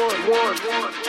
one, one, one.